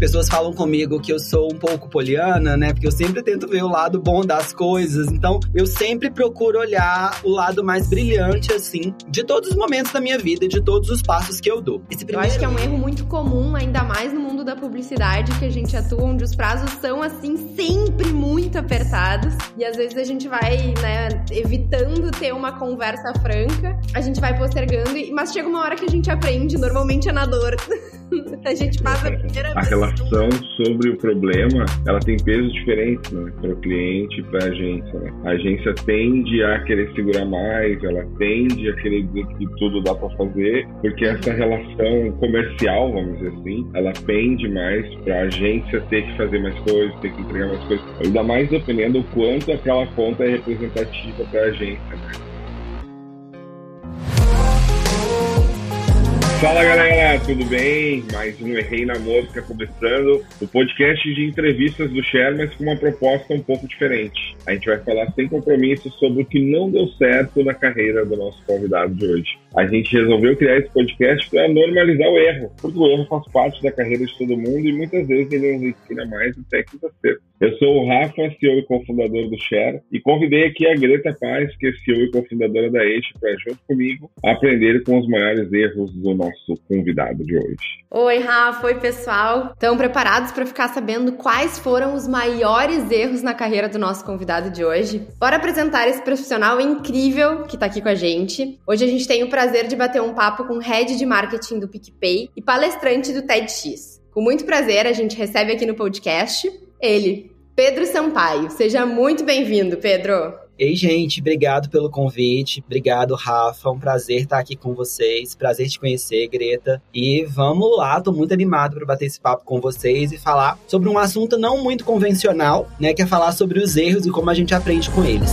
pessoas falam comigo que eu sou um pouco poliana, né? Porque eu sempre tento ver o lado bom das coisas. Então, eu sempre procuro olhar o lado mais brilhante, assim, de todos os momentos da minha vida e de todos os passos que eu dou. Esse primeiro... Eu acho que é um erro muito comum, ainda mais no mundo da publicidade, que a gente atua, onde os prazos são, assim, sempre muito apertados. E às vezes a gente vai, né, evitando ter uma conversa franca, a gente vai postergando, mas chega uma hora que a gente aprende, normalmente é na dor. a gente passa a primeira A relação sobre o problema, ela tem pesos diferentes, né? Para o cliente e para a agência. Né? A agência tende a querer segurar mais, ela tende a querer dizer que tudo dá para fazer, porque essa relação comercial, vamos dizer assim, ela pende mais para a agência ter que fazer mais coisas, ter que entregar mais coisas. Ainda mais dependendo do quanto aquela conta é representativa para a agência, né? Fala galera, tudo bem? Mais um Errei na Música começando. O podcast de entrevistas do Share, mas com uma proposta um pouco diferente. A gente vai falar sem compromisso sobre o que não deu certo na carreira do nosso convidado de hoje. A gente resolveu criar esse podcast para normalizar o erro, porque o erro faz parte da carreira de todo mundo e muitas vezes ele nos ensina mais do que acerto. Eu sou o Rafa, CEO e cofundador do Share, e convidei aqui a Greta Paz, que é CEO e cofundadora da Eixo, para junto comigo aprender com os maiores erros do nosso convidado de hoje. Oi, Rafa, oi pessoal. Estão preparados para ficar sabendo quais foram os maiores erros na carreira do nosso convidado de hoje? Bora apresentar esse profissional incrível que está aqui com a gente. Hoje a gente tem o prazer de bater um papo com o head de marketing do PicPay e palestrante do TEDx. Com muito prazer, a gente recebe aqui no podcast ele, Pedro Sampaio. Seja muito bem-vindo, Pedro. Ei, gente, obrigado pelo convite. Obrigado, Rafa. Um prazer estar aqui com vocês. Prazer te conhecer, Greta. E vamos lá, tô muito animado para bater esse papo com vocês e falar sobre um assunto não muito convencional, né, que é falar sobre os erros e como a gente aprende com eles.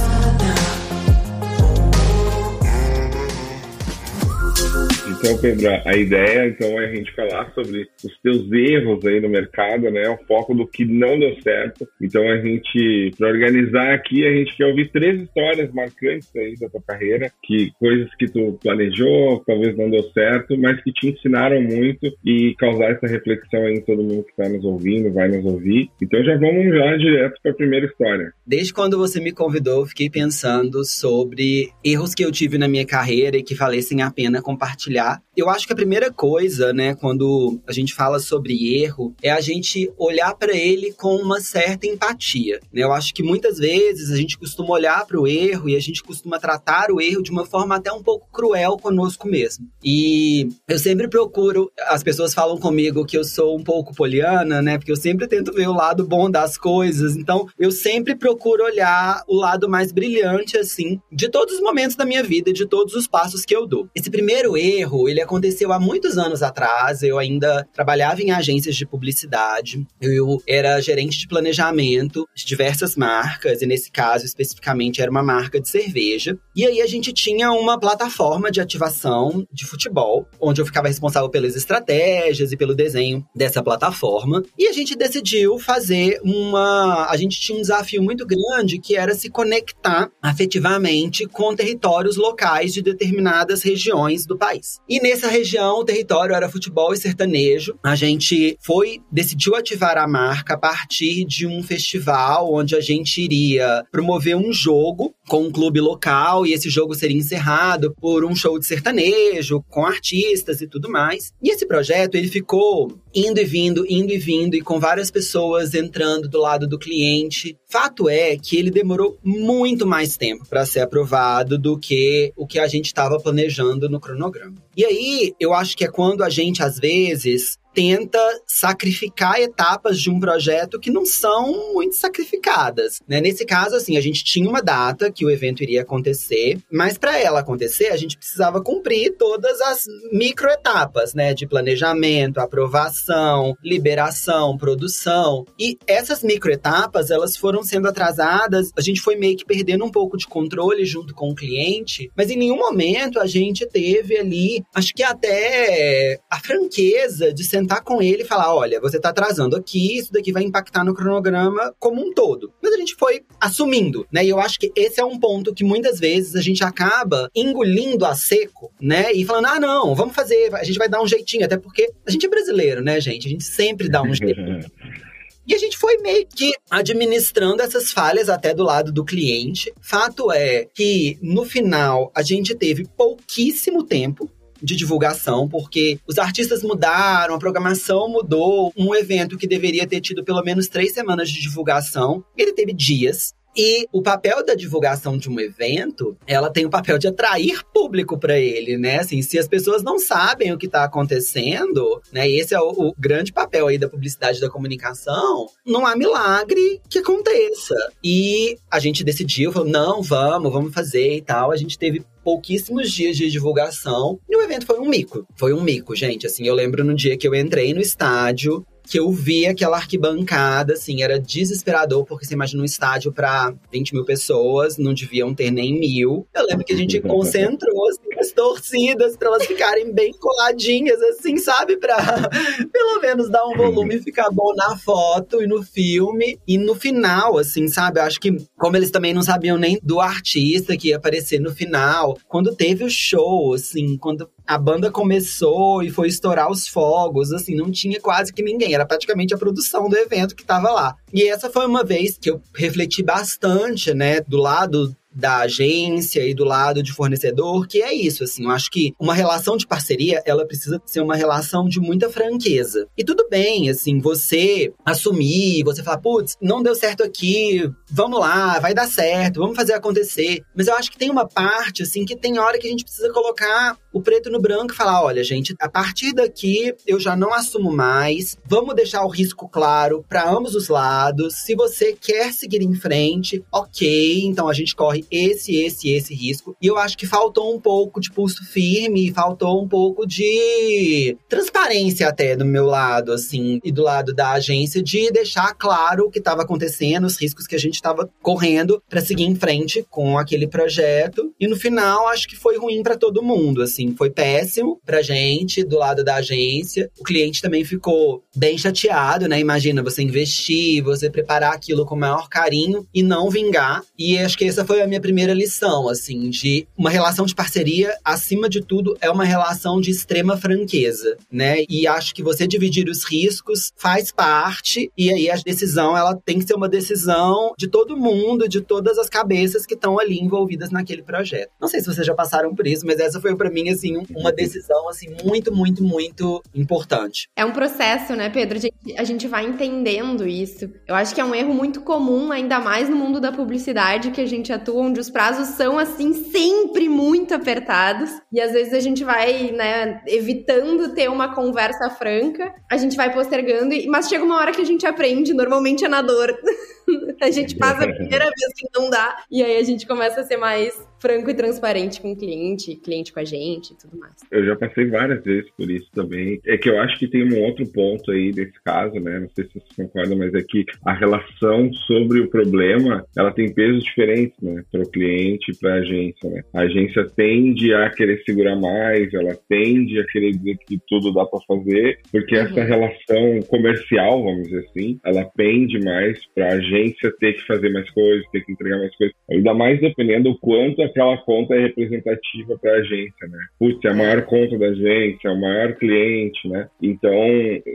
Então, Pedro, a ideia então é a gente falar sobre os teus erros aí no mercado, né? O foco do que não deu certo. Então a gente, para organizar aqui, a gente quer ouvir três histórias marcantes aí da tua carreira, que coisas que tu planejou, talvez não deu certo, mas que te ensinaram muito e causar essa reflexão aí em todo mundo que está nos ouvindo, vai nos ouvir. Então já vamos já direto para a primeira história. Desde quando você me convidou, eu fiquei pensando sobre erros que eu tive na minha carreira e que valessem a pena compartilhar eu acho que a primeira coisa, né, quando a gente fala sobre erro, é a gente olhar para ele com uma certa empatia. Né? Eu acho que muitas vezes a gente costuma olhar para o erro e a gente costuma tratar o erro de uma forma até um pouco cruel conosco mesmo. E eu sempre procuro, as pessoas falam comigo que eu sou um pouco poliana, né, porque eu sempre tento ver o lado bom das coisas. Então, eu sempre procuro olhar o lado mais brilhante assim de todos os momentos da minha vida, de todos os passos que eu dou. Esse primeiro erro erro, ele aconteceu há muitos anos atrás. Eu ainda trabalhava em agências de publicidade. Eu era gerente de planejamento de diversas marcas, e nesse caso especificamente era uma marca de cerveja. E aí a gente tinha uma plataforma de ativação de futebol, onde eu ficava responsável pelas estratégias e pelo desenho dessa plataforma. E a gente decidiu fazer uma. A gente tinha um desafio muito grande que era se conectar afetivamente com territórios locais de determinadas regiões do país. E nessa região, o território era futebol e sertanejo. A gente foi, decidiu ativar a marca a partir de um festival onde a gente iria promover um jogo com um clube local e esse jogo seria encerrado por um show de sertanejo com artistas e tudo mais. E esse projeto ele ficou indo e vindo, indo e vindo e com várias pessoas entrando do lado do cliente. Fato é que ele demorou muito mais tempo para ser aprovado do que o que a gente estava planejando no cronograma. E aí, eu acho que é quando a gente às vezes tenta sacrificar etapas de um projeto que não são muito sacrificadas. Né? Nesse caso, assim, a gente tinha uma data que o evento iria acontecer, mas para ela acontecer, a gente precisava cumprir todas as microetapas, né? De planejamento, aprovação, liberação, produção. E essas microetapas, elas foram sendo atrasadas, a gente foi meio que perdendo um pouco de controle junto com o cliente, mas em nenhum momento a gente teve ali, acho que até a franqueza de sentar sentar com ele e falar: olha, você tá atrasando aqui, isso daqui vai impactar no cronograma como um todo. Mas a gente foi assumindo, né? E eu acho que esse é um ponto que muitas vezes a gente acaba engolindo a seco, né? E falando: ah, não, vamos fazer, a gente vai dar um jeitinho, até porque a gente é brasileiro, né, gente? A gente sempre dá um jeito. E a gente foi meio que administrando essas falhas até do lado do cliente. Fato é que no final a gente teve pouquíssimo tempo de divulgação, porque os artistas mudaram, a programação mudou. Um evento que deveria ter tido pelo menos três semanas de divulgação, ele teve dias. E o papel da divulgação de um evento, ela tem o papel de atrair público para ele, né? Assim, se as pessoas não sabem o que está acontecendo, né? Esse é o, o, grande papel aí da publicidade da comunicação. Não há milagre que aconteça. E a gente decidiu, falou, não, vamos, vamos fazer e tal. A gente teve pouquíssimos dias de divulgação e o evento foi um mico. Foi um mico, gente. Assim, eu lembro no dia que eu entrei no estádio, que eu vi aquela arquibancada, assim, era desesperador, porque você imagina um estádio para 20 mil pessoas, não deviam ter nem mil. Eu lembro que a gente concentrou assim, as torcidas para elas ficarem bem coladinhas, assim, sabe? Pra pelo menos dar um volume e ficar bom na foto e no filme. E no final, assim, sabe? Eu acho que, como eles também não sabiam nem do artista que ia aparecer no final, quando teve o show, assim, quando a banda começou e foi estourar os fogos, assim, não tinha quase que ninguém, era praticamente a produção do evento que estava lá. E essa foi uma vez que eu refleti bastante, né, do lado da agência e do lado de fornecedor, que é isso, assim, eu acho que uma relação de parceria, ela precisa ser uma relação de muita franqueza. E tudo bem, assim, você assumir, você falar, putz, não deu certo aqui, vamos lá, vai dar certo, vamos fazer acontecer. Mas eu acho que tem uma parte, assim, que tem hora que a gente precisa colocar o preto no branco e falar, olha, gente, a partir daqui eu já não assumo mais, vamos deixar o risco claro para ambos os lados. Se você quer seguir em frente, ok, então a gente corre esse, esse, esse risco. E eu acho que faltou um pouco de pulso firme, faltou um pouco de transparência até do meu lado, assim, e do lado da agência, de deixar claro o que estava acontecendo, os riscos que a gente estava correndo para seguir em frente com aquele projeto. E no final, acho que foi ruim para todo mundo, assim, foi péssimo pra gente, do lado da agência. O cliente também ficou bem chateado, né? Imagina você investir, você preparar aquilo com o maior carinho e não vingar. E acho que essa foi a minha minha primeira lição, assim, de uma relação de parceria, acima de tudo, é uma relação de extrema franqueza, né? E acho que você dividir os riscos faz parte, e aí a decisão, ela tem que ser uma decisão de todo mundo, de todas as cabeças que estão ali envolvidas naquele projeto. Não sei se vocês já passaram por isso, mas essa foi para mim, assim, uma decisão, assim, muito, muito, muito importante. É um processo, né, Pedro? A gente, a gente vai entendendo isso. Eu acho que é um erro muito comum, ainda mais no mundo da publicidade, que a gente atua onde os prazos são, assim, sempre muito apertados. E às vezes a gente vai, né, evitando ter uma conversa franca, a gente vai postergando, mas chega uma hora que a gente aprende, normalmente é na dor. a gente passa a primeira vez que não dá, e aí a gente começa a ser mais franco e transparente com o cliente, cliente com a gente e tudo mais. Eu já passei várias vezes por isso também. É que eu acho que tem um outro ponto aí desse caso, né? Não sei se vocês concordam, mas é que a relação sobre o problema, ela tem pesos diferentes, né? Para o cliente e para a agência, né? A agência tende a querer segurar mais, ela tende a querer dizer que tudo dá para fazer, porque uhum. essa relação comercial, vamos dizer assim, ela pende mais para a agência ter que fazer mais coisas, ter que entregar mais coisas. Ainda mais dependendo do quanto aquela conta é representativa para a agência, né? Putz, é a maior conta da agência, é o maior cliente, né? Então,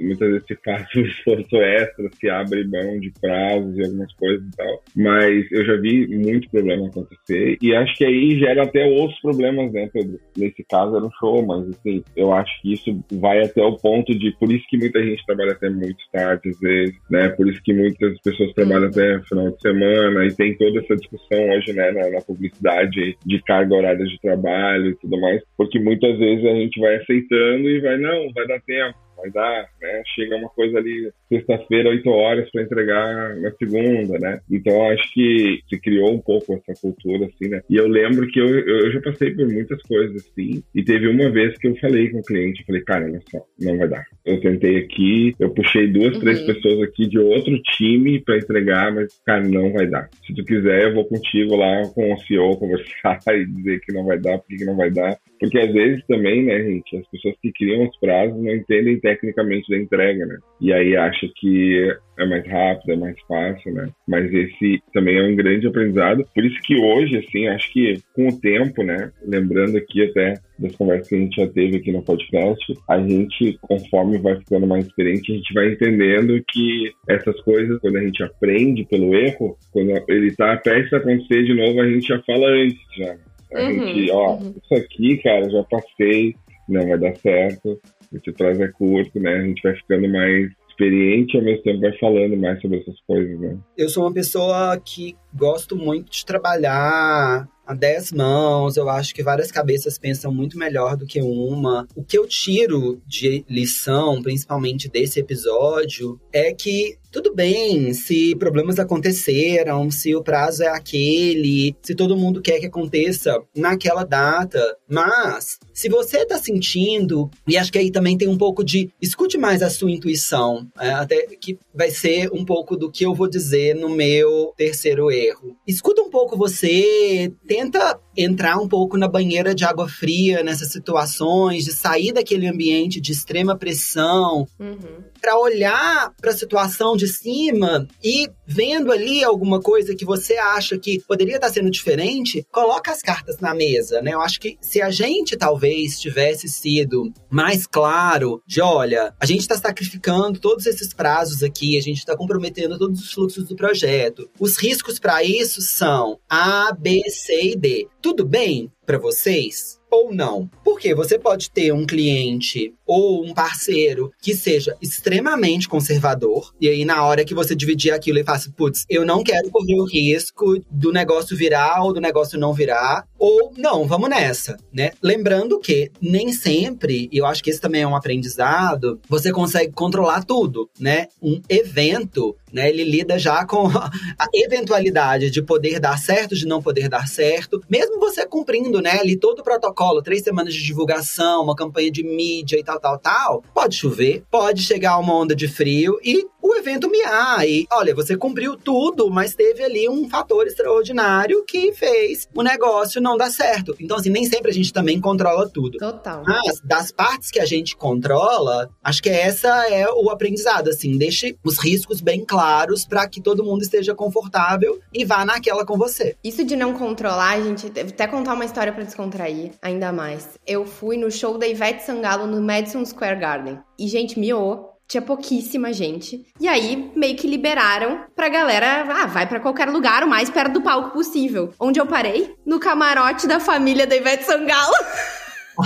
muitas vezes se faz um esforço extra, se abre mão de prazos e algumas coisas e tal. Mas eu já vi muito problema acontecer e acho que aí gera até outros problemas, né, Pedro? Nesse caso era um show, mas assim, eu acho que isso vai até o ponto de, por isso que muita gente trabalha até muito tarde às vezes, né? Por isso que muitas pessoas trabalham até final de semana e tem toda essa discussão hoje, né, na, na publicidade de, carga horária de trabalho e tudo mais, porque muitas vezes a gente vai aceitando e vai, não, vai dar tempo vai dar, né? Chega uma coisa ali sexta-feira, 8 horas para entregar na segunda, né? Então acho que se criou um pouco essa cultura assim, né? E eu lembro que eu, eu já passei por muitas coisas assim, e teve uma vez que eu falei com o cliente, falei, cara, olha só, não vai dar. Eu tentei aqui, eu puxei duas, uhum. três pessoas aqui de outro time para entregar, mas cara, não vai dar. Se tu quiser, eu vou contigo lá com o CEO conversar e dizer que não vai dar, porque que não vai dar. Porque às vezes também, né, gente, as pessoas que criam os prazos não entendem tecnicamente da entrega, né? E aí acha que é mais rápido, é mais fácil, né? Mas esse também é um grande aprendizado. Por isso que hoje, assim, acho que com o tempo, né? Lembrando aqui até das conversas que a gente já teve aqui no podcast, a gente, conforme vai ficando mais experiente, a gente vai entendendo que essas coisas, quando a gente aprende pelo erro, quando ele tá prestes a acontecer de novo, a gente já fala antes, já. A uhum, gente, ó, uhum. isso aqui, cara, já passei, não vai dar certo, esse prazo é curto, né? A gente vai ficando mais experiente e ao mesmo tempo vai falando mais sobre essas coisas, né? Eu sou uma pessoa que gosto muito de trabalhar a dez mãos. Eu acho que várias cabeças pensam muito melhor do que uma. O que eu tiro de lição, principalmente desse episódio, é que tudo bem se problemas aconteceram, se o prazo é aquele, se todo mundo quer que aconteça naquela data, mas se você tá sentindo, e acho que aí também tem um pouco de escute mais a sua intuição, é, até que vai ser um pouco do que eu vou dizer no meu terceiro erro. Escuta um pouco você, tenta entrar um pouco na banheira de água fria nessas situações, de sair daquele ambiente de extrema pressão, uhum. Para olhar para a situação de cima e vendo ali alguma coisa que você acha que poderia estar tá sendo diferente, coloca as cartas na mesa, né? Eu acho que se a gente talvez tivesse sido mais claro de, olha, a gente está sacrificando todos esses prazos aqui, a gente está comprometendo todos os fluxos do projeto. Os riscos para isso são A, B, C e D tudo bem para vocês? Ou não. Porque você pode ter um cliente ou um parceiro que seja extremamente conservador, e aí na hora que você dividir aquilo e fala assim, putz, eu não quero correr o risco do negócio virar ou do negócio não virar, ou não, vamos nessa, né? Lembrando que nem sempre, e eu acho que esse também é um aprendizado, você consegue controlar tudo, né? Um evento né, ele lida já com a eventualidade de poder dar certo, de não poder dar certo, mesmo você cumprindo, né, ali todo o protocolo, três semanas de divulgação, uma campanha de mídia e tal, tal, tal, pode chover, pode chegar uma onda de frio e o evento miar. E olha, você cumpriu tudo, mas teve ali um fator extraordinário que fez o negócio não dar certo. Então, assim, nem sempre a gente também controla tudo. Total. Mas das partes que a gente controla, acho que essa é o aprendizado, assim, deixe os riscos bem claros para que todo mundo esteja confortável e vá naquela com você. Isso de não controlar, gente, até contar uma história para descontrair ainda mais. Eu fui no show da Ivete Sangalo no Madison Square Garden. E, gente, miou tinha pouquíssima gente. E aí, meio que liberaram pra galera, ah, vai para qualquer lugar, o mais perto do palco possível. Onde eu parei? No camarote da família da Ivete Sangalo.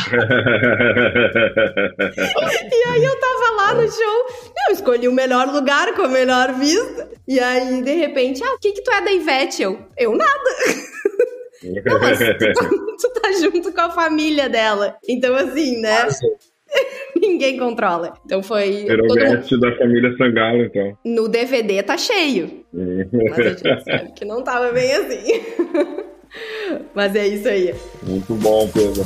e aí eu tava lá no show, eu escolhi o melhor lugar com a melhor vista. E aí, de repente, ah, o que que tu é da Ivete? Eu, eu nada. Não, mas tu tá, tu tá, junto com a família dela. Então, assim, né? Nossa. Ninguém controla. Então foi. Era o mundo... da família Sangalo, então. No DVD tá cheio. Mas a gente sabe que não tava bem assim. Mas é isso aí. Muito bom, Pedro.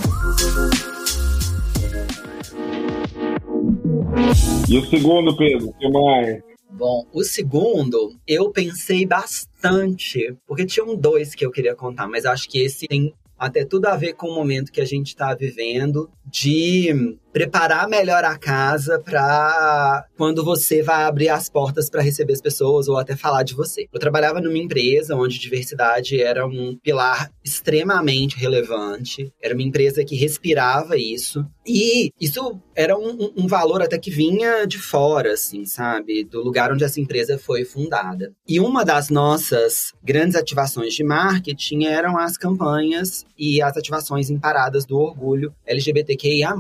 E o segundo, Pedro, o que mais? Bom, o segundo, eu pensei bastante, porque tinham dois que eu queria contar, mas acho que esse tem até tudo a ver com o momento que a gente está vivendo, de preparar melhor a casa para quando você vai abrir as portas para receber as pessoas ou até falar de você. Eu trabalhava numa empresa onde diversidade era um pilar extremamente relevante, era uma empresa que respirava isso e isso era um, um valor até que vinha de fora, assim, sabe, do lugar onde essa empresa foi fundada. E uma das nossas grandes ativações de marketing eram as campanhas e as ativações em paradas do orgulho LGBTQIA+.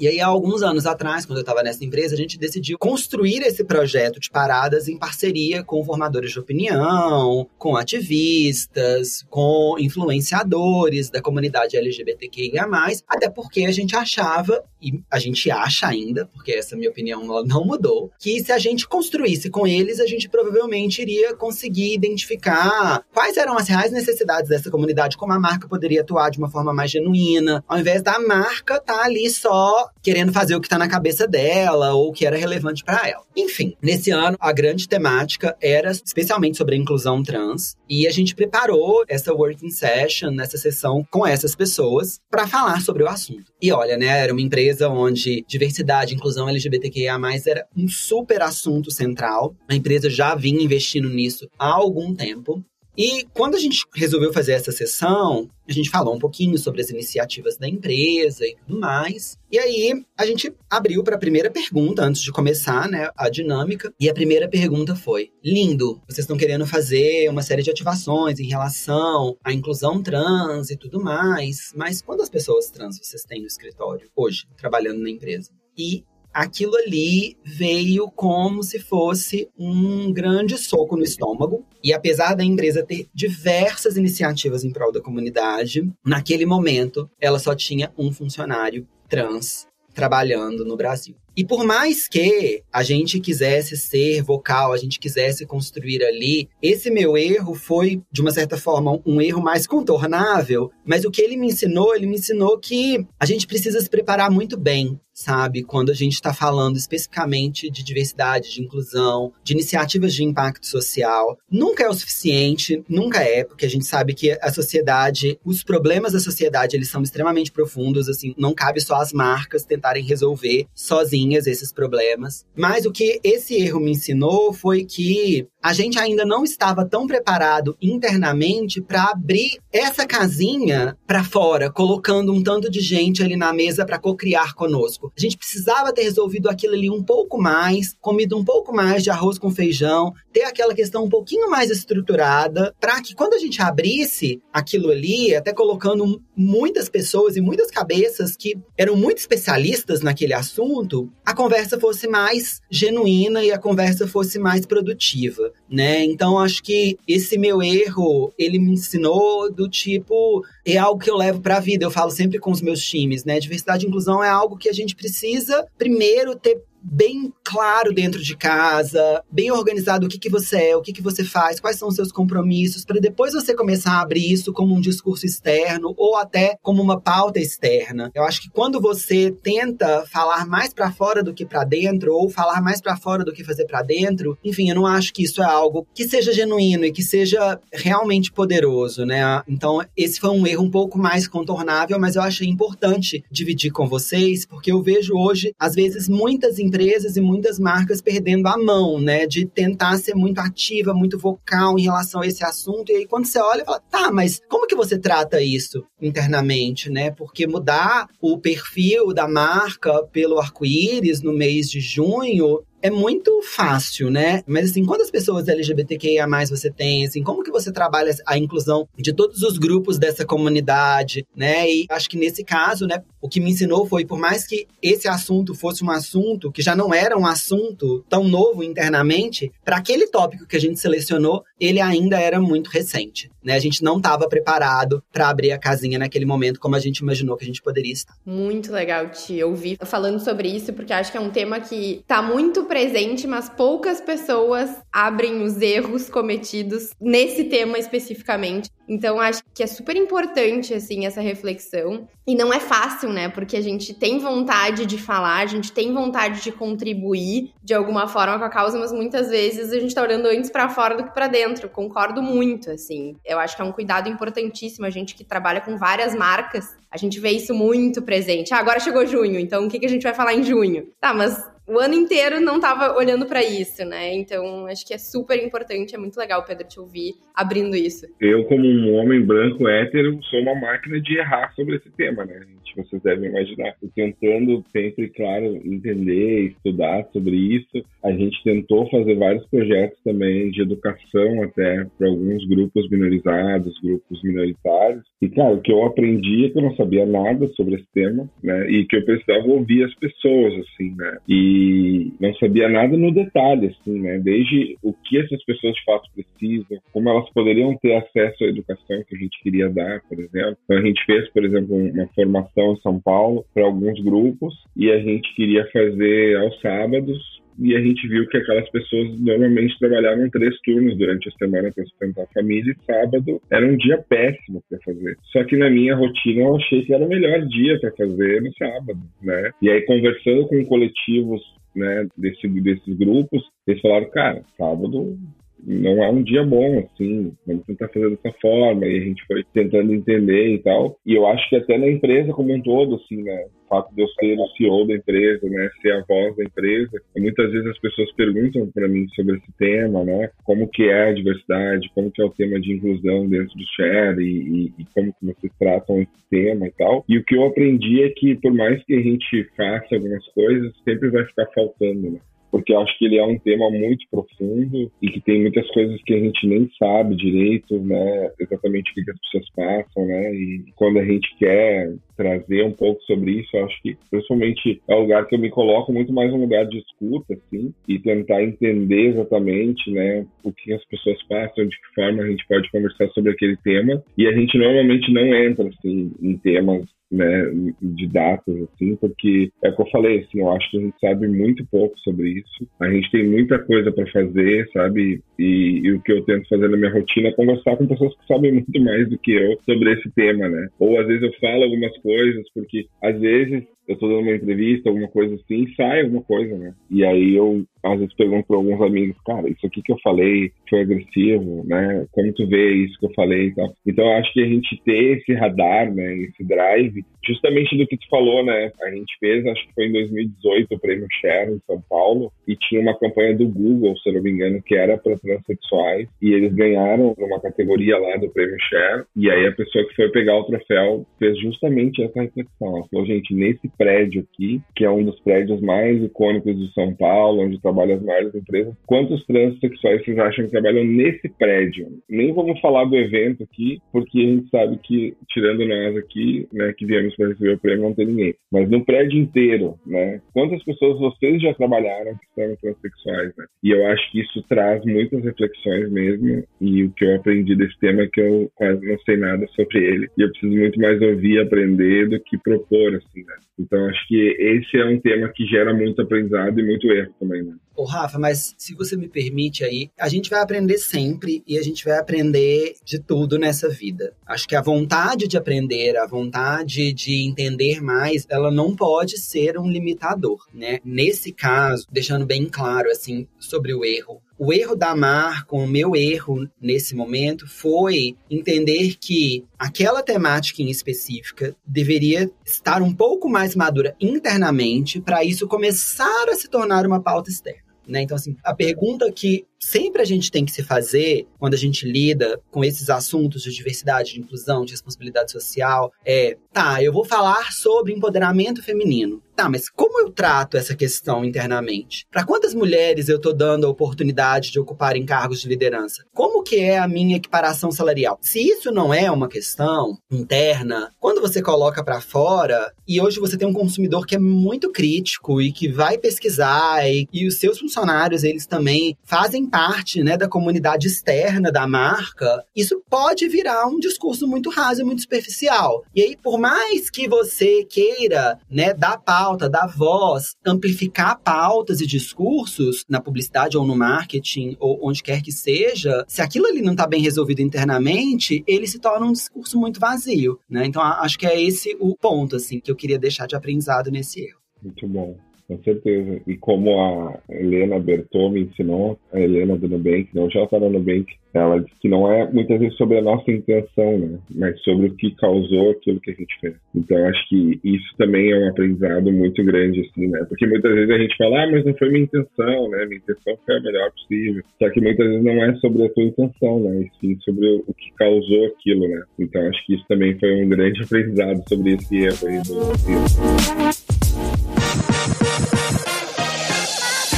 E aí, há alguns anos atrás, quando eu estava nessa empresa, a gente decidiu construir esse projeto de paradas em parceria com formadores de opinião, com ativistas, com influenciadores da comunidade LGBTQIA+, até porque a gente achava, e a gente acha ainda, porque essa minha opinião não mudou, que se a gente construísse com eles, a gente provavelmente iria conseguir identificar quais eram as reais necessidades dessa comunidade, como a marca poderia atuar de uma forma mais genuína, ao invés da marca estar tá ali só querendo fazer o que tá na cabeça dela ou o que era relevante para ela. Enfim, nesse ano a grande temática era especialmente sobre a inclusão trans e a gente preparou essa working session, nessa sessão com essas pessoas para falar sobre o assunto. E olha, né, era uma empresa onde diversidade, inclusão LGBTQIA+ era um super assunto central. A empresa já vinha investindo nisso há algum tempo. E quando a gente resolveu fazer essa sessão, a gente falou um pouquinho sobre as iniciativas da empresa e tudo mais. E aí a gente abriu para a primeira pergunta antes de começar, né, a dinâmica. E a primeira pergunta foi: "Lindo, vocês estão querendo fazer uma série de ativações em relação à inclusão trans e tudo mais, mas quantas pessoas trans vocês têm no escritório hoje, trabalhando na empresa?" E aquilo ali veio como se fosse um grande soco no estômago. E apesar da empresa ter diversas iniciativas em prol da comunidade, naquele momento ela só tinha um funcionário trans trabalhando no Brasil. E por mais que a gente quisesse ser vocal, a gente quisesse construir ali, esse meu erro foi, de uma certa forma, um erro mais contornável. Mas o que ele me ensinou, ele me ensinou que a gente precisa se preparar muito bem, sabe? Quando a gente está falando especificamente de diversidade, de inclusão, de iniciativas de impacto social. Nunca é o suficiente, nunca é, porque a gente sabe que a sociedade, os problemas da sociedade, eles são extremamente profundos, assim, não cabe só as marcas tentarem resolver sozinhas esses problemas. Mas o que esse erro me ensinou foi que a gente ainda não estava tão preparado internamente para abrir essa casinha para fora, colocando um tanto de gente ali na mesa para co-criar conosco. A gente precisava ter resolvido aquilo ali um pouco mais, comido um pouco mais de arroz com feijão, ter aquela questão um pouquinho mais estruturada, para que quando a gente abrisse aquilo ali, até colocando muitas pessoas e muitas cabeças que eram muito especialistas naquele assunto, a conversa fosse mais genuína e a conversa fosse mais produtiva né? Então acho que esse meu erro, ele me ensinou do tipo, é algo que eu levo para a vida. Eu falo sempre com os meus times, né? Diversidade e inclusão é algo que a gente precisa primeiro ter bem claro dentro de casa, bem organizado o que, que você é, o que, que você faz, quais são os seus compromissos, para depois você começar a abrir isso como um discurso externo ou até como uma pauta externa. Eu acho que quando você tenta falar mais para fora do que para dentro ou falar mais para fora do que fazer para dentro, enfim, eu não acho que isso é algo que seja genuíno e que seja realmente poderoso, né? Então, esse foi um erro um pouco mais contornável, mas eu achei importante dividir com vocês, porque eu vejo hoje, às vezes, muitas empresas e muitas marcas perdendo a mão, né? De tentar ser muito ativa, muito vocal em relação a esse assunto. E aí, quando você olha, fala, tá, mas como que você trata isso internamente, né? Porque mudar o perfil da marca pelo arco-íris no mês de junho é muito fácil, né? Mas assim, quantas pessoas LGBTQIA você tem? Assim, como que você trabalha a inclusão de todos os grupos dessa comunidade, né? E acho que nesse caso, né, o que me ensinou foi, por mais que esse assunto fosse um assunto que já não era um assunto tão novo internamente, para aquele tópico que a gente selecionou, ele ainda era muito recente, né? A gente não estava preparado para abrir a casinha naquele momento como a gente imaginou que a gente poderia estar. Muito legal te ouvir falando sobre isso, porque acho que é um tema que tá muito presente, mas poucas pessoas abrem os erros cometidos nesse tema especificamente. Então acho que é super importante assim essa reflexão e não é fácil, né? Porque a gente tem vontade de falar, a gente tem vontade de contribuir de alguma forma com a causa, mas muitas vezes a gente tá olhando antes para fora do que para dentro. Concordo muito, assim. Eu acho que é um cuidado importantíssimo a gente que trabalha com várias marcas, a gente vê isso muito presente. Ah, agora chegou junho, então o que, que a gente vai falar em junho? Tá, mas o ano inteiro não estava olhando para isso, né? Então, acho que é super importante, é muito legal, Pedro, te ouvir abrindo isso. Eu, como um homem branco hétero, sou uma máquina de errar sobre esse tema, né? Vocês devem imaginar. Tentando sempre, claro, entender, estudar sobre isso. A gente tentou fazer vários projetos também de educação até para alguns grupos minorizados, grupos minoritários. E, claro, o que eu aprendi é que eu não sabia nada sobre esse tema, né? E que eu precisava ouvir as pessoas, assim, né? E não sabia nada no detalhe, assim, né? Desde o que essas pessoas de fato precisam, como elas poderiam ter acesso à educação que a gente queria dar, por exemplo. Então a gente fez, por exemplo, uma formação em São Paulo para alguns grupos e a gente queria fazer aos sábados e a gente viu que aquelas pessoas normalmente trabalhavam três turnos durante a semana para sustentar a família e sábado era um dia péssimo para fazer. Só que na minha rotina eu achei que era o melhor dia para fazer no sábado, né? E aí conversando com coletivos né, desse, desses grupos, eles falaram, cara, sábado não é um dia bom, assim, vamos tentar fazer dessa forma, e a gente foi tentando entender e tal. E eu acho que até na empresa como um todo, assim, né, o fato de eu ser o CEO da empresa, né, ser a voz da empresa, muitas vezes as pessoas perguntam para mim sobre esse tema, né, como que é a diversidade, como que é o tema de inclusão dentro do Share e, e, e como que vocês tratam esse tema e tal. E o que eu aprendi é que por mais que a gente faça algumas coisas, sempre vai ficar faltando, né? Porque eu acho que ele é um tema muito profundo e que tem muitas coisas que a gente nem sabe direito, né, exatamente o que, as pessoas passam, né, e quando a gente quer trazer um pouco sobre isso, eu acho que principalmente é o lugar que eu me coloco muito mais um lugar de escuta, assim, e tentar entender exatamente, né, o que as pessoas passam, de que forma a gente pode conversar sobre aquele tema, e a gente normalmente não entra, assim, em temas né, de datas, assim, porque é o que eu falei, assim, eu acho que a gente sabe muito pouco sobre isso. A gente tem muita coisa para fazer, sabe? E, e, o que eu tento fazer na minha rotina é conversar com pessoas que sabem muito mais do que eu sobre esse tema, né? Ou às vezes eu falo algumas coisas, porque às vezes eu tô dando uma entrevista, alguma coisa assim, e sai alguma coisa, né? E aí eu, às vezes, pergunto para alguns amigos, cara, isso aqui que eu falei foi agressivo, né? Como tu vê isso que eu falei e tal. Então, eu acho que a gente ter esse radar, né, esse drive, justamente do que tu falou, né? A gente fez, acho que foi em 2018, o Prêmio Share em São Paulo, e tinha uma campanha do Google, se eu não me engano, que era para transexuais, e eles ganharam numa categoria lá do Prêmio Share, e aí a pessoa que foi pegar o troféu fez justamente essa reflexão. Ela falou, gente, nesse prédio aqui, que é um dos prédios mais icônicos de São Paulo, onde trabalham as maiores empresas. Quantos transexuais vocês acham que trabalham nesse prédio? Nem vamos falar do evento aqui, porque a gente sabe que, tirando nós aqui, né, que viemos para receber o prêmio, não tem ninguém. Mas no prédio inteiro, né? Quantas pessoas vocês já trabalharam que são transexuais, né? E eu acho que isso traz muitas reflexões mesmo. E o que eu aprendi desse tema é que eu quase não sei nada sobre ele. E eu preciso muito mais ouvir aprender do que propor, assim, né? Então, acho que esse é um tema que gera muito aprendizado e muito erro também, né? Ô, Rafa, mas se você me permite aí, a gente vai aprender sempre e a gente vai aprender de tudo nessa vida. Acho que a vontade de aprender, a vontade de entender mais, ela não pode ser um limitador, né? Nesse caso, deixando bem claro, assim, sobre o erro, o erro da Marco, o meu erro nesse momento foi entender que aquela temática em específica deveria estar um pouco mais madura internamente para isso começar a se tornar uma pauta externa. Né? Então, assim, a pergunta que sempre a gente tem que se fazer quando a gente lida com esses assuntos de diversidade, de inclusão, de responsabilidade social é, tá, eu vou falar sobre empoderamento feminino. Tá, mas como eu trato essa questão internamente? Para quantas mulheres eu tô dando a oportunidade de ocuparem cargos de liderança? Como que é a minha equiparação salarial? Se isso não é uma questão interna, quando você coloca para fora, e hoje você tem um consumidor que é muito crítico e que vai pesquisar e, e os seus funcionários, eles também fazem parte né, da comunidade externa da marca, isso pode virar um discurso muito raso e muito superficial. E aí, por mais que você queira né, dar pauta, dar voz, amplificar pautas e discursos na publicidade ou no marketing ou onde quer que seja, se aquilo ali não está bem resolvido internamente, ele se torna um discurso muito vazio. Né? Então, acho que é esse o ponto assim que eu queria deixar de aprendizado nesse erro. Muito bom. Com certeza. E como a Helena Bertô me ensinou, a Helena do Nubank, não já está no Nubank, ela disse que não é muitas vezes sobre a nossa intenção, né? Mas sobre o que causou aquilo que a gente fez. Então acho que isso também é um aprendizado muito grande, assim, né? Porque muitas vezes a gente fala, ah, mas não foi minha intenção, né? Minha intenção foi a melhor possível. Só que muitas vezes não é sobre a tua intenção, né? E sim sobre o que causou aquilo, né? Então acho que isso também foi um grande aprendizado sobre esse erro aí do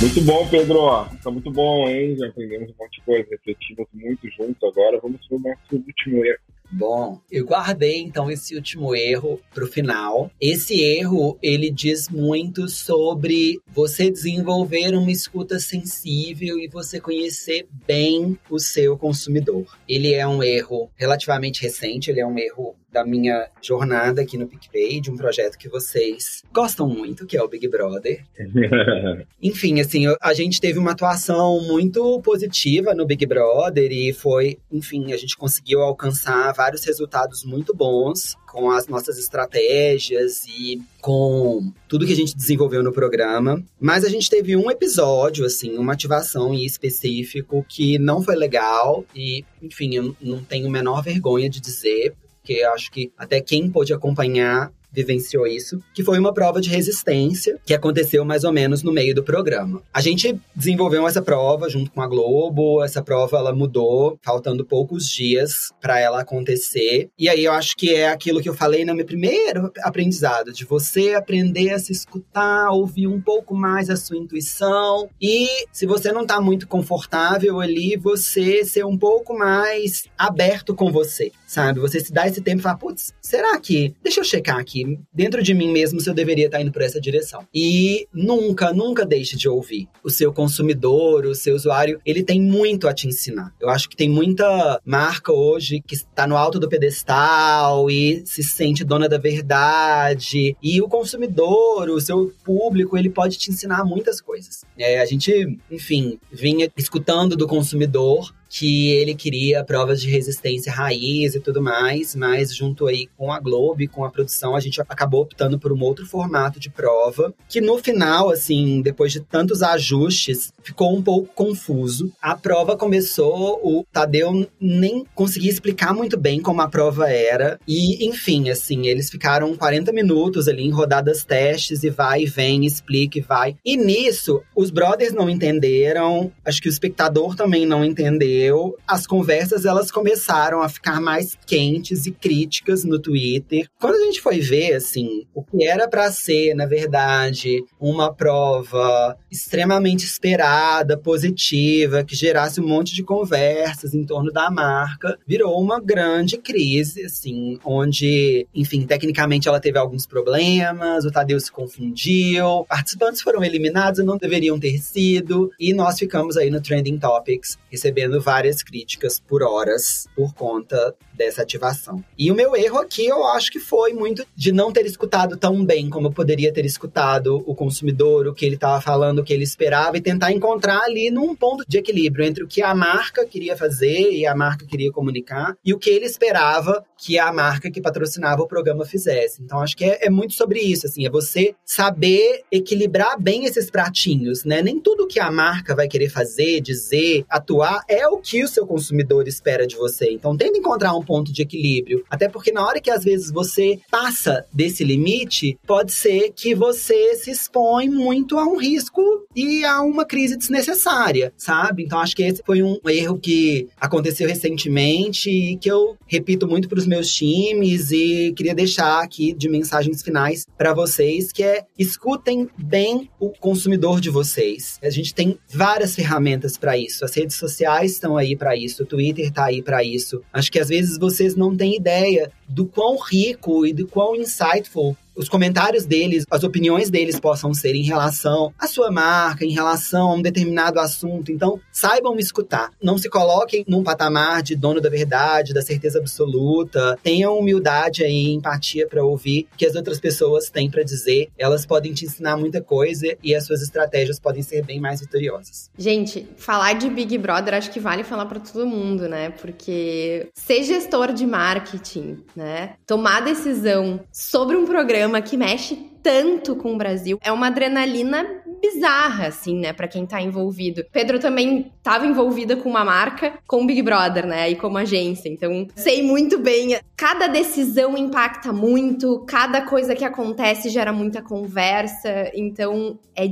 Muito bom, Pedro. Tá muito bom, hein? Já aprendemos um monte de coisa, refletimos muito junto. Agora vamos para o nosso último erro. Bom, eu guardei então esse último erro para o final. Esse erro ele diz muito sobre você desenvolver uma escuta sensível e você conhecer bem o seu consumidor. Ele é um erro relativamente recente, ele é um erro da minha jornada aqui no PicPay, de um projeto que vocês gostam muito, que é o Big Brother. enfim, assim, a gente teve uma atuação muito positiva no Big Brother e foi, enfim, a gente conseguiu alcançar vários resultados muito bons com as nossas estratégias e com tudo que a gente desenvolveu no programa. Mas a gente teve um episódio, assim, uma ativação em específico que não foi legal e, enfim, eu não tenho a menor vergonha de dizer, porque acho que até quem pôde acompanhar vivenciou isso, que foi uma prova de resistência que aconteceu mais ou menos no meio do programa. A gente desenvolveu essa prova junto com a Globo, essa prova ela mudou, faltando poucos dias para ela acontecer. E aí eu acho que é aquilo que eu falei no meu primeiro aprendizado, de você aprender a se escutar, ouvir um pouco mais a sua intuição e se você não tá muito confortável ali, você ser um pouco mais aberto com você, sabe? Você se dá esse tempo e falar, putz, será que deixa eu checar aqui dentro de mim mesmo se eu deveria estar indo por essa direção. E nunca, nunca deixe de ouvir. O seu consumidor, o seu usuário, ele tem muito a te ensinar. Eu acho que tem muita marca hoje que está no alto do pedestal e se sente dona da verdade. E o consumidor, o seu público, ele pode te ensinar muitas coisas. É, a gente, enfim, vinha escutando do consumidor que ele queria provas de resistência raiz e tudo mais, mas junto aí com a Globo e com a produção, a gente acabou optando por um outro formato de prova, que no final, assim, depois de tantos ajustes, ficou um pouco confuso. A prova começou, o Tadeu nem conseguia explicar muito bem como a prova era, e enfim, assim, eles ficaram 40 minutos ali em rodadas testes e vai e vem, explica e vai. E nisso, os brothers não entenderam, acho que o espectador também não entendeu as conversas elas começaram a ficar mais quentes e críticas no Twitter. Quando a gente foi ver, assim, o que era para ser, na verdade, uma prova extremamente esperada, positiva, que gerasse um monte de conversas em torno da marca, virou uma grande crise, assim, onde, enfim, tecnicamente ela teve alguns problemas, o Tadeu se confundiu, participantes foram eliminados e não deveriam ter sido, e nós ficamos aí no Trending Topics recebendo várias críticas por horas por conta dessa ativação. E o meu erro aqui, eu acho que foi muito de não ter escutado tão bem como eu poderia ter escutado o consumidor, o que ele estava falando, o que ele esperava, e tentar encontrar ali num ponto de equilíbrio entre o que a marca queria fazer e a marca queria comunicar, e o que ele esperava que a marca que patrocinava o programa fizesse. Então, acho que é, é muito sobre isso, assim, é você saber equilibrar bem esses pratinhos, né? Nem tudo que a marca vai querer fazer, dizer, atuar, é o que o seu consumidor espera de você. Então, tenta encontrar um ponto de equilíbrio. Até porque na hora que às vezes você passa desse limite, pode ser que você se expõe muito a um risco e a uma crise desnecessária, sabe? Então acho que esse foi um erro que aconteceu recentemente e que eu repito muito para os meus times e queria deixar aqui de mensagens finais para vocês que é escutem bem o consumidor de vocês. A gente tem várias ferramentas para isso. As redes sociais estão aí para isso, o Twitter está aí para isso. Acho que às vezes vocês não têm ideia do quão rico e do quão insightful os comentários deles, as opiniões deles possam ser em relação à sua marca, em relação a um determinado assunto. Então, saibam escutar. Não se coloquem num patamar de dono da verdade, da certeza absoluta. Tenham humildade e empatia para ouvir o que as outras pessoas têm para dizer. Elas podem te ensinar muita coisa e as suas estratégias podem ser bem mais vitoriosas. Gente, falar de Big Brother acho que vale falar para todo mundo, né? Porque ser gestor de marketing, né? Tomar decisão sobre um programa programa que mexe tanto com o Brasil. É uma adrenalina bizarra, assim, né, para quem tá envolvido. Pedro também tava envolvida com uma marca, com o Big Brother, né, e como agência. Então, sei muito bem. Cada decisão impacta muito, cada coisa que acontece gera muita conversa. Então, é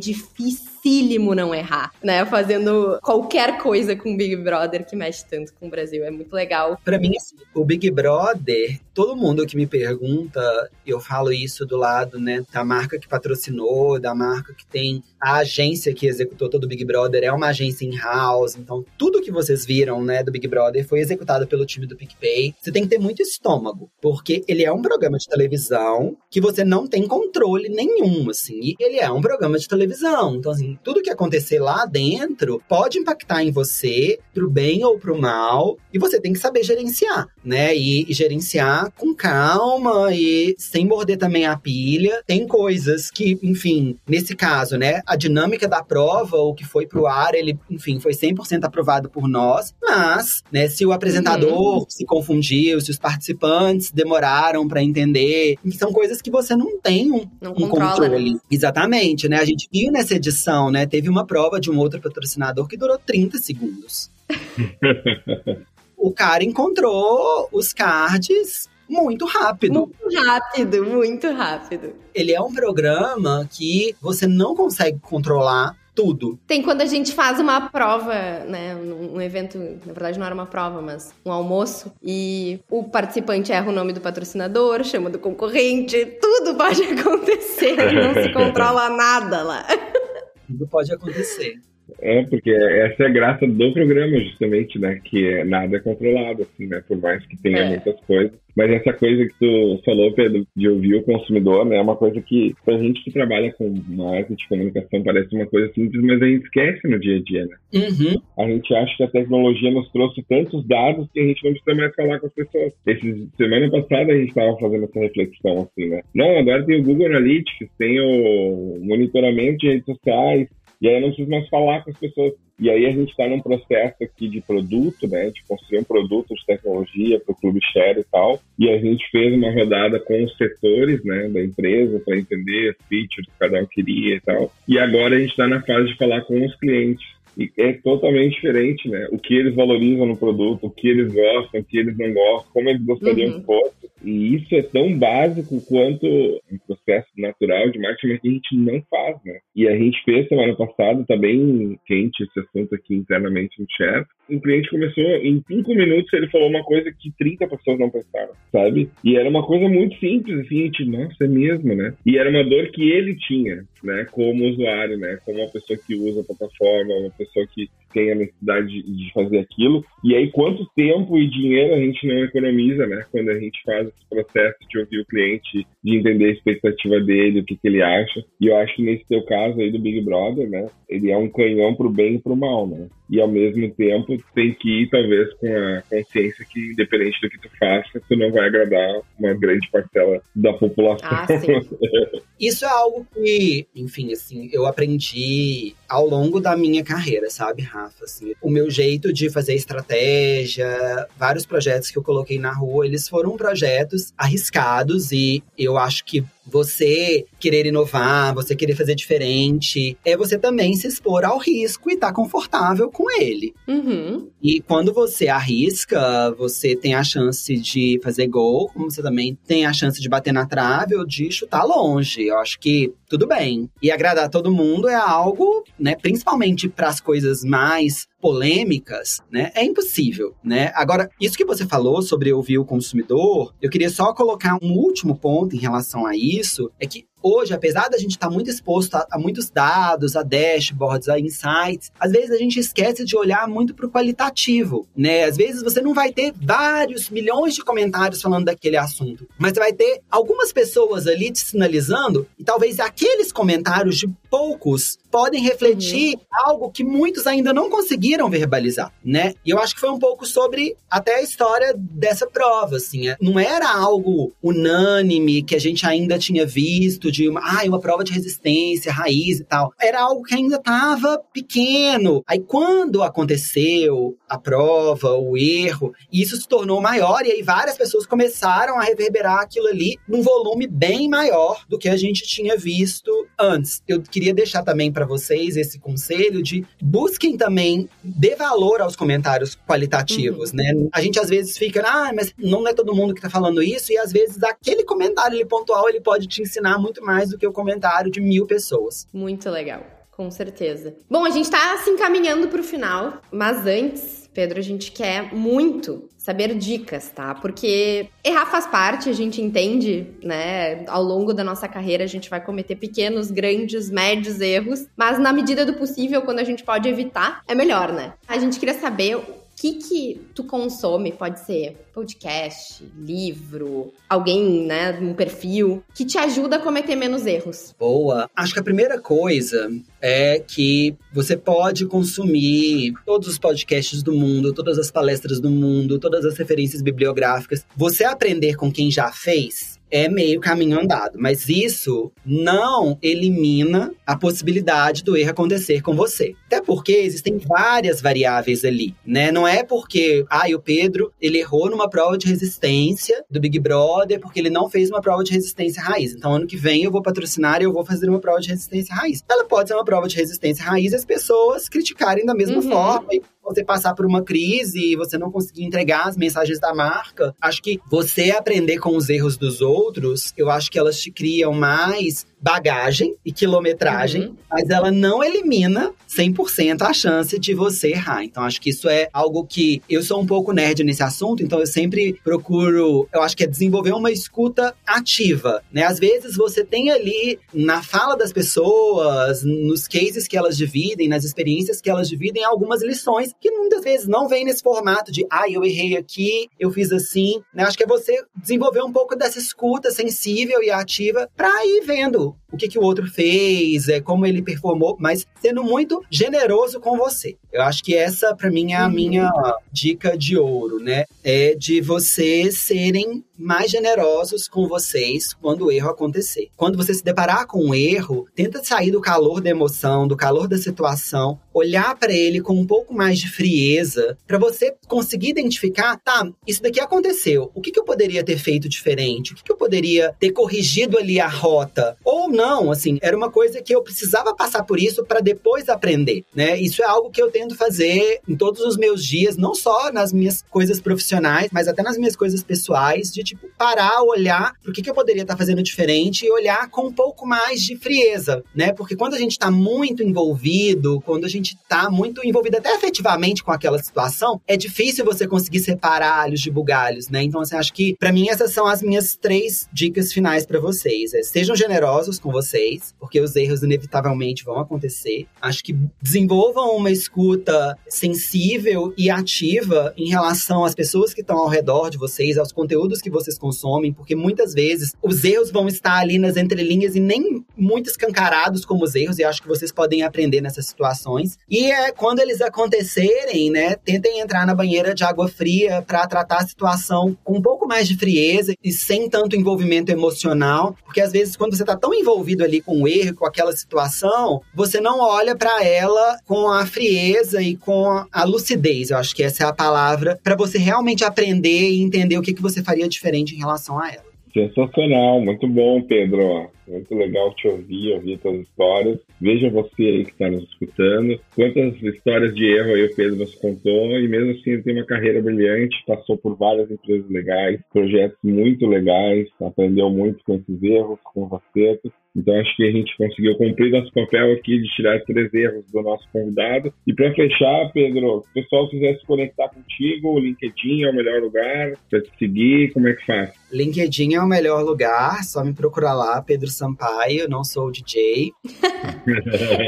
dificílimo não errar, né, fazendo qualquer coisa com o Big Brother que mexe tanto com o Brasil. É muito legal. Para mim, assim, o Big Brother, todo mundo que me pergunta, eu falo isso do lado, né, da marca que patrocinou, da marca que tem a agência que executou todo o Big Brother é uma agência in-house, então tudo que vocês viram, né, do Big Brother foi executado pelo time do PicPay. Você tem que ter muito estômago, porque ele é um programa de televisão que você não tem controle nenhum, assim, e ele é um programa de televisão. Então, assim, tudo que acontecer lá dentro pode impactar em você, pro bem ou pro mal, e você tem que saber gerenciar, né, e, e gerenciar com calma e sem morder também a pilha. Tem coisas que, enfim, nesse caso, né, a dinâmica da prova, o que foi pro ar, ele, enfim, foi 100% aprovado por nós. Mas, né, se o apresentador uhum. se confundiu, se os participantes demoraram para entender, são coisas que você não tem um, não um controle. Né? Exatamente, né? A gente viu nessa edição, né, teve uma prova de um outro patrocinador que durou 30 segundos. o cara encontrou os cards muito rápido. Muito rápido, muito rápido. Ele é um programa que você não consegue controlar tudo. Tem quando a gente faz uma prova, né? Um evento, na verdade não era uma prova, mas um almoço, e o participante erra o nome do patrocinador, chama do concorrente, tudo pode acontecer, não se controla nada lá. Tudo pode acontecer. É, porque essa é a graça do programa, justamente, né? Que é nada é controlado, assim, né? Por mais que tenha é. muitas coisas. Mas essa coisa que tu falou, Pedro, de ouvir o consumidor, né? É uma coisa que, pra gente que trabalha com marketing de comunicação, parece uma coisa simples, mas a gente esquece no dia a dia, né? Uhum. A gente acha que a tecnologia nos trouxe tantos dados que a gente não precisa mais falar com as pessoas. Esse, semana passada a gente estava fazendo essa reflexão, assim, né? Não, agora tem o Google Analytics, tem o monitoramento de redes sociais, e aí eu não preciso mais falar com as pessoas. E aí a gente está num processo aqui de produto, né, de construir um produto de tecnologia para o Clube Share e tal. E a gente fez uma rodada com os setores, né, da empresa para entender as features que cada um queria e tal. E agora a gente está na fase de falar com os clientes. E é totalmente diferente, né? O que eles valorizam no produto, o que eles gostam, o que eles não gostam, como eles gostariam uhum. que fosse. E isso é tão básico quanto um processo natural de marketing que a gente não faz, né? E a gente fez semana passada, tá bem quente esse assunto aqui internamente no chat. Um cliente começou, em cinco minutos, ele falou uma coisa que 30 pessoas não pensaram, sabe? E era uma coisa muito simples, assim, a gente, nossa, é mesmo, né? E era uma dor que ele tinha, né? Como usuário, né? Como uma pessoa que usa a plataforma, uma pessoa que tem a necessidade de fazer aquilo. E aí, quanto tempo e dinheiro a gente não economiza, né? Quando a gente faz esse processo de ouvir o cliente, de entender a expectativa dele, o que, que ele acha. E eu acho que nesse teu caso aí do Big Brother, né? Ele é um canhão pro bem e pro mal, né? E ao mesmo tempo tem que ir, talvez, com a consciência que, independente do que tu faça, tu não vai agradar uma grande parcela da população. Ah, Isso é algo que, enfim, assim, eu aprendi ao longo da minha carreira, sabe, Rafa? Assim, o meu jeito de fazer estratégia, vários projetos que eu coloquei na rua, eles foram projetos arriscados e eu acho que você querer inovar, você querer fazer diferente, é você também se expor ao risco e estar tá confortável com ele. Uhum. E quando você arrisca, você tem a chance de fazer gol, como você também tem a chance de bater na trave ou de chutar longe. Eu acho que tudo bem. E agradar todo mundo é algo, né, principalmente para as coisas mais polêmicas, né, é impossível, né? Agora, isso que você falou sobre ouvir o consumidor, eu queria só colocar um último ponto em relação a isso, é que hoje, apesar da gente estar tá muito exposto a, a, muitos dados, a dashboards, a insights, às vezes a gente esquece de olhar muito para o qualitativo, né? Às vezes você não vai ter vários milhões de comentários falando daquele assunto, mas você vai ter algumas pessoas ali te sinalizando e talvez aqueles comentários de poucos podem refletir uhum. algo que muitos ainda não conseguiram verbalizar, né? E eu acho que foi um pouco sobre até a história dessa prova, assim, é, não era algo unânime que a gente ainda tinha visto de uma, ah, uma prova de resistência, raiz e tal. Era algo que ainda estava pequeno. Aí quando aconteceu a prova, o erro, isso se tornou maior e aí várias pessoas começaram a reverberar aquilo ali num volume bem maior do que a gente tinha visto antes. Eu queria deixar também para vocês esse conselho de busquem também dê valor aos comentários qualitativos, uhum. né? A gente às vezes fica, ah, mas não é todo mundo que tá falando isso e às vezes aquele comentário ele pontual ele pode te ensinar muito mais do que o comentário de mil pessoas. Muito legal. Com certeza. Bom, a gente tá se encaminhando pro final, mas antes, Pedro, a gente quer muito saber dicas, tá? Porque errar faz parte, a gente entende, né? Ao longo da nossa carreira a gente vai cometer pequenos, grandes, médios erros, mas na medida do possível, quando a gente pode evitar, é melhor, né? A gente queria saber que que tu consome? Pode ser podcast, livro, alguém, né, um perfil, que te ajuda a cometer menos erros? Boa. Acho que a primeira coisa é que você pode consumir todos os podcasts do mundo, todas as palestras do mundo, todas as referências bibliográficas. Você aprender com quem já fez é meio caminho andado. Mas isso não elimina a possibilidade do erro acontecer com você. Até porque existem várias variáveis ali, né? Não é porque, ah, o Pedro, ele errou numa prova de resistência do Big Brother porque ele não fez uma prova de resistência raiz. Então, ano que vem eu vou patrocinar e eu vou fazer uma prova de resistência raiz. Ela pode ser uma prova de resistência raiz e as pessoas criticarem da mesma uhum. forma e você passar por uma crise e você não conseguir entregar as mensagens da marca. Acho que você aprender com os erros dos outros, eu acho que elas te criam mais bagagem e quilometragem, uhum. mas ela não elimina 100% a chance de você errar. Então, acho que isso é algo que eu sou um pouco nerd nesse assunto, então eu sempre procuro, eu acho que é desenvolver uma escuta ativa, né? Às vezes você tem ali na fala das pessoas, nos cases que elas dividem, nas experiências que elas dividem, algumas lições que muitas vezes não vem nesse formato de, ah, eu errei aqui, eu fiz assim, né? Acho que é você desenvolver um pouco dessa escuta sensível e ativa para ir vendo go o que, que o outro fez, é, como ele performou, mas sendo muito generoso com você. Eu acho que essa, para mim, é a uhum. minha dica de ouro, né? É de vocês serem mais generosos com vocês quando o erro acontecer. Quando você se deparar com um erro, tenta sair do calor da emoção, do calor da situação, olhar para ele com um pouco mais de frieza, para você conseguir identificar, tá, isso daqui aconteceu. O que, que eu poderia ter feito diferente? O que, que eu poderia ter corrigido ali a rota? Ou não, assim, era uma coisa que eu precisava passar por isso para depois aprender, né? Isso é algo que eu tento fazer em todos os meus dias, não só nas minhas coisas profissionais, mas até nas minhas coisas pessoais, de tipo, parar, olhar o que, que eu poderia estar tá fazendo diferente e olhar com um pouco mais de frieza, né? Porque quando a gente está muito envolvido, quando a gente está muito envolvido até efetivamente com aquela situação, é difícil você conseguir separar alhos de bugalhos, né? Então, assim, acho que para mim essas são as minhas três dicas finais para vocês. É, sejam generosos com vocês, porque os erros inevitavelmente vão acontecer. Acho que desenvolvam uma escuta sensível e ativa em relação às pessoas que estão ao redor de vocês, aos conteúdos que vocês consomem, porque muitas vezes os erros vão estar ali nas entrelinhas e nem muito escancarados como os erros, e acho que vocês podem aprender nessas situações. E é quando eles acontecerem, né, tentem entrar na banheira de água fria para tratar a situação com um pouco mais de frieza e sem tanto envolvimento emocional, porque às vezes quando você tá tão envolvido ali com o erro, com aquela situação, você não olha para ela com a frieza e com a lucidez. Eu acho que essa é a palavra para você realmente aprender e entender o que, que você faria diferente em relação a ela. Sensacional, muito bom, Pedro. Muito legal te ouvir, ouvir suas histórias. Veja você aí que está nos escutando. Quantas histórias de erro aí o Pedro nos contou. E mesmo assim, ele tem uma carreira brilhante, passou por várias empresas legais, projetos muito legais, aprendeu muito com esses erros, com você. Então acho que a gente conseguiu cumprir nosso papel aqui de tirar três erros do nosso convidado. E para fechar, Pedro, se o pessoal quiser se conectar contigo, o LinkedIn é o melhor lugar para te seguir, como é que faz? LinkedIn é o melhor lugar, só me procurar lá, Pedro Sampaio, não sou o DJ.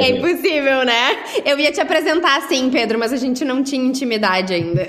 é impossível, né? Eu ia te apresentar assim, Pedro, mas a gente não tinha intimidade ainda.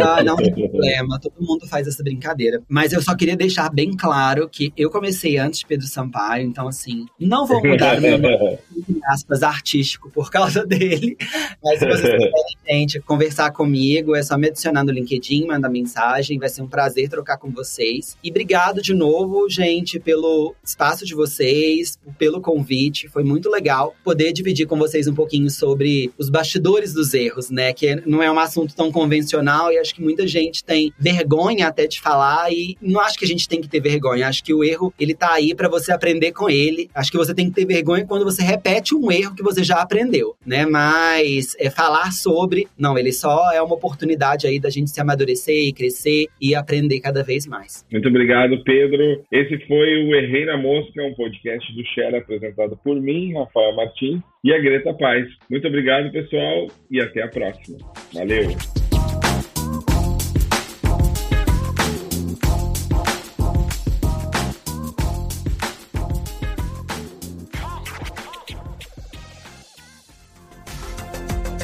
Ah, não tem problema, todo mundo faz essa brincadeira. Mas eu só queria deixar bem claro que eu comecei antes de Pedro Sampaio, então assim, não vou mudar meu nome, aspas, artístico por causa dele. Mas se vocês quiserem, gente, conversar comigo, é só me adicionar no LinkedIn, mandar mensagem, vai ser um prazer trocar com vocês. E obrigado de novo, gente, pelo espaço de vocês, pelo convite. Foi muito legal poder dividir com vocês um pouquinho sobre os bastidores dos erros, né? Que não é um assunto tão convencional e acho que muita gente tem vergonha até de falar e não acho que a gente tem que ter vergonha. Acho que o erro, ele tá aí para você aprender com Acho que você tem que ter vergonha quando você repete um erro que você já aprendeu, né? Mas é falar sobre, não, ele só é uma oportunidade aí da gente se amadurecer e crescer e aprender cada vez mais. Muito obrigado, Pedro. Esse foi o Errei na Mosca, um podcast do Share apresentado por mim, Rafael Martins, e a Greta Paz. Muito obrigado, pessoal, e até a próxima. Valeu!